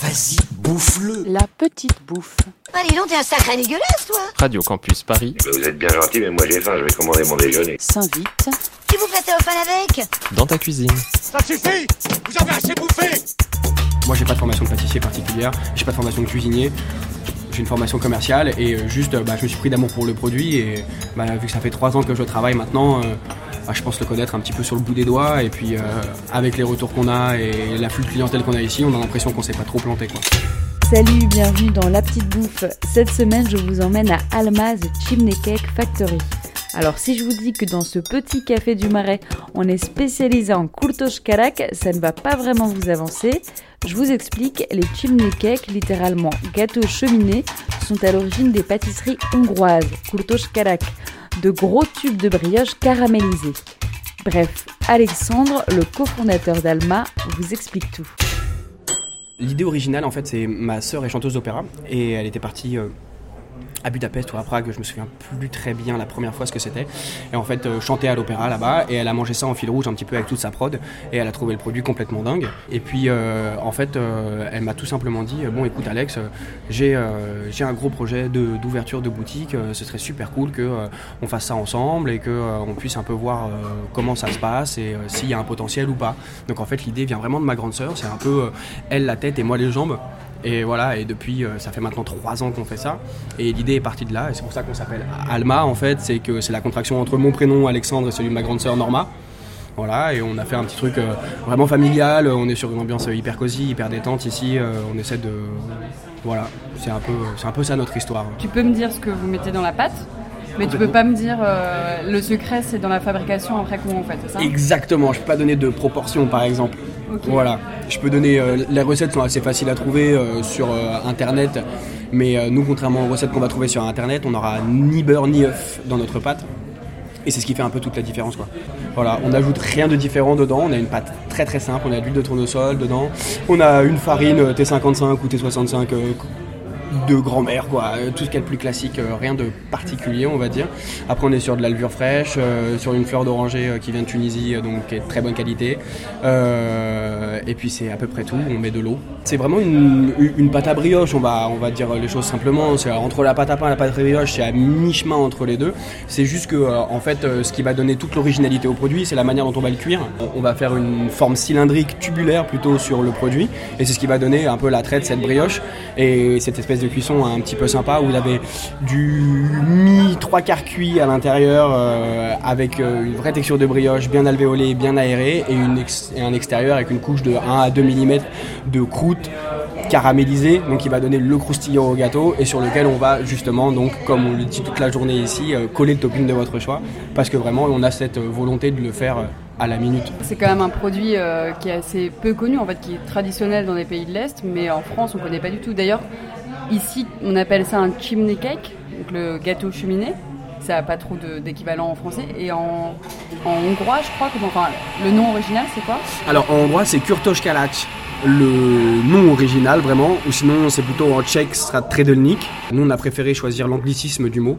vas-y, bouffe-le. La petite bouffe. Allez donc, t'es un sacré dégueulasse, toi Radio Campus Paris, Vous êtes bien gentil, mais moi j'ai faim, je vais commander mon déjeuner. S'invite. Tu vous flattes au fan avec dans ta cuisine. Ça suffit Vous avez assez bouffé Moi, j'ai pas de formation de pâtissier particulière, j'ai pas de formation de cuisinier. J'ai une formation commerciale et euh, juste, euh, bah, je me suis pris d'amour pour le produit et bah, vu que ça fait trois ans que je travaille maintenant, euh, bah, je pense le connaître un petit peu sur le bout des doigts et puis euh, avec les retours qu'on a et l'afflux de clientèle qu'on a ici, on a l'impression qu'on s'est pas trop planté quoi. Salut, bienvenue dans La Petite Bouffe. Cette semaine, je vous emmène à Almaz Chimney Cake Factory. Alors, si je vous dis que dans ce petit café du Marais, on est spécialisé en kurtosh karak, ça ne va pas vraiment vous avancer. Je vous explique, les chimney cakes, littéralement gâteaux cheminés, sont à l'origine des pâtisseries hongroises, kurtosh karak, de gros tubes de brioche caramélisés. Bref, Alexandre, le cofondateur d'Alma, vous explique tout. L'idée originale, en fait, c'est ma sœur est chanteuse d'opéra et elle était partie euh, à Budapest ou à Prague, je me souviens plus très bien la première fois ce que c'était. Et en fait, euh, à l'opéra là-bas et elle a mangé ça en fil rouge un petit peu avec toute sa prod et elle a trouvé le produit complètement dingue. Et puis, euh, en fait, euh, elle m'a tout simplement dit Bon, écoute, Alex, euh, j'ai euh, un gros projet de- d'ouverture de, boutique, euh, ce serait super cool que euh, on fasse ça ensemble et que euh, on puisse un peu voir euh, comment ça se passe et euh, s'il y a un potentiel ou pas. Donc, en fait, l'idée vient vraiment de ma grande sœur, c'est un peu euh, elle la tête et moi les jambes. Et voilà, et depuis, euh, ça fait maintenant trois ans qu'on fait ça. Et l'idée est partie de là, et c'est pour ça qu'on s'appelle Alma, en fait. C'est que c'est la contraction entre mon prénom Alexandre et celui de ma grande sœur Norma. Voilà, et on a fait un petit truc euh, vraiment familial. On est sur une ambiance hyper cosy, hyper détente ici. Euh, on essaie de. Voilà, c'est un, peu, c'est un peu ça notre histoire. Tu peux me dire ce que vous mettez dans la pâte, mais tu peux pas me dire euh, le secret c'est dans la fabrication après comment on fait, c'est ça? Exactement, je peux pas donner de proportions par exemple. Voilà, je peux donner. euh, les recettes sont assez faciles à trouver euh, sur euh, internet, mais nous, contrairement aux recettes qu'on va trouver sur internet, on n'aura ni beurre ni œuf dans notre pâte. Et c'est ce qui fait un peu toute la différence. Voilà, on n'ajoute rien de différent dedans, on a une pâte très très simple, on a de l'huile de tournesol dedans, on a une farine euh, T55 ou T65 euh, de grand-mère, quoi. Euh, Tout ce qu'il y a de plus classique, euh, rien de particulier, on va dire. Après, on est sur de la levure fraîche, euh, sur une fleur d'oranger qui vient de Tunisie, donc qui est de très bonne qualité. Et puis, c'est à peu près tout. On met de l'eau. C'est vraiment une, une pâte à brioche, on va, on va dire les choses simplement. C'est entre la pâte à pain et la pâte à brioche, c'est à mi-chemin entre les deux. C'est juste que, en fait, ce qui va donner toute l'originalité au produit, c'est la manière dont on va le cuire. On- va faire une forme cylindrique, tubulaire plutôt sur le produit. Et c'est ce qui va donner un peu la traite, cette brioche. Et cette espèce de cuisson un petit peu sympa où vous avez du mi trois quarts cuit à l'intérieur euh, avec euh, une vraie texture de brioche bien alvéolée, bien aérée et, un extérieur avec une couche de 1 à 2 mm de croûte caramélisée, donc qui va donner le croustillant au gâteau et sur lequel on va justement, donc comme on le dit toute la journée ici, euh, coller le topping de votre choix parce que vraiment on a cette volonté de le faire à la minute. C'est quand même un produit qui est assez peu connu, en fait, qui est traditionnel dans les pays de l'Est, mais en France on connaît pas du tout. D'ailleurs, ici on appelle ça un chimney cake, donc le gâteau cheminée. Ça n'a pas trop d'équivalent en français. Et en, hongrois, je crois, comment, enfin, le nom original c'est quoi? Alors en hongrois c'est Kurtos Kalac, le nom original vraiment, ou sinon c'est plutôt en tchèque, ce sera Tredelnik. Nous on a préféré choisir l'anglicisme du mot,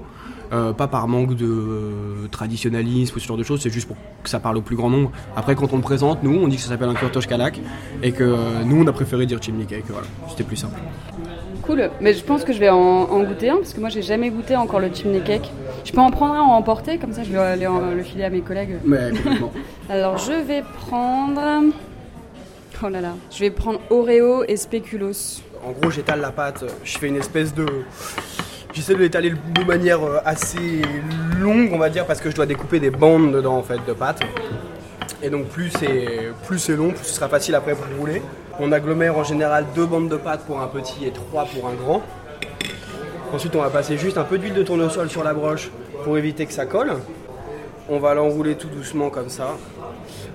euh, pas par manque de euh, traditionnalisme ou ce genre de choses, c'est juste pour que ça parle au plus grand nombre. Après quand on le présente, nous on dit que ça s'appelle un Kurtos Kalac et que euh, nous on a préféré dire chimney cake, voilà, c'était plus simple. Cool, mais je pense que je vais en, en goûter un parce que moi j'ai jamais goûté encore le chimney cake. Je peux en prendre un en emporter, comme ça je vais aller en- le filer à mes collègues. Mais. Alors je vais prendre. Oh là là, je vais prendre Oreo et Spéculoos. En gros, j'étale la pâte, je fais une espèce de. J'essaie de l'étaler de manière euh, assez longue, on va dire, parce que je dois découper des bandes dedans en fait de pâte. Et donc plus c'est plus c'est long, plus ce sera facile après pour rouler. On agglomère en général deux bandes de pâte pour un petit et trois pour un grand. Ensuite, on va passer juste un peu d'huile de tournesol sur la broche pour éviter que ça colle. On va l'enrouler tout doucement comme ça.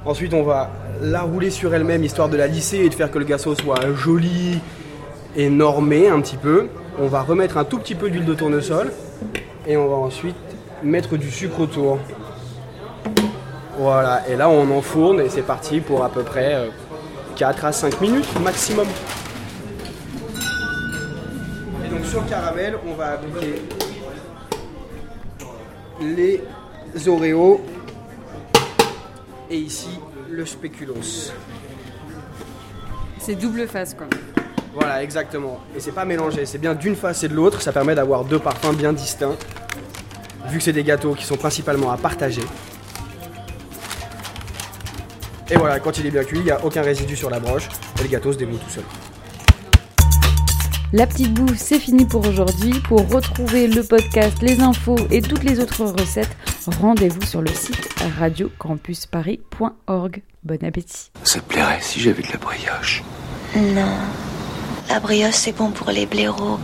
Ensuite, on va la rouler sur elle-même histoire de la lisser et de faire que le gâteau soit joli et normé un petit peu. On va remettre un tout petit peu d'huile de tournesol et on va ensuite mettre du sucre autour. Voilà, et là on enfourne et c'est parti pour à peu près euh, 4 à 5 minutes maximum. Et donc sur le caramel, on va appliquer les Oreos et ici le spéculoos. C'est double face quoi. Voilà, exactement. Et c'est pas mélangé, c'est bien d'une face et de l'autre. Ça permet d'avoir deux parfums bien distincts. Vu que c'est des gâteaux qui sont principalement à partager. Et voilà, quand il est bien cuit, il n'y a aucun résidu sur la broche. Et le gâteau se démoule tout seul. La petite bouffe, c'est fini pour aujourd'hui. Pour retrouver le podcast, les infos et toutes les autres recettes, rendez-vous sur le site radiocampusparis.org. Bon appétit. Ça te plairait si j'avais de la brioche? Non. La brioche, c'est bon pour les blaireaux.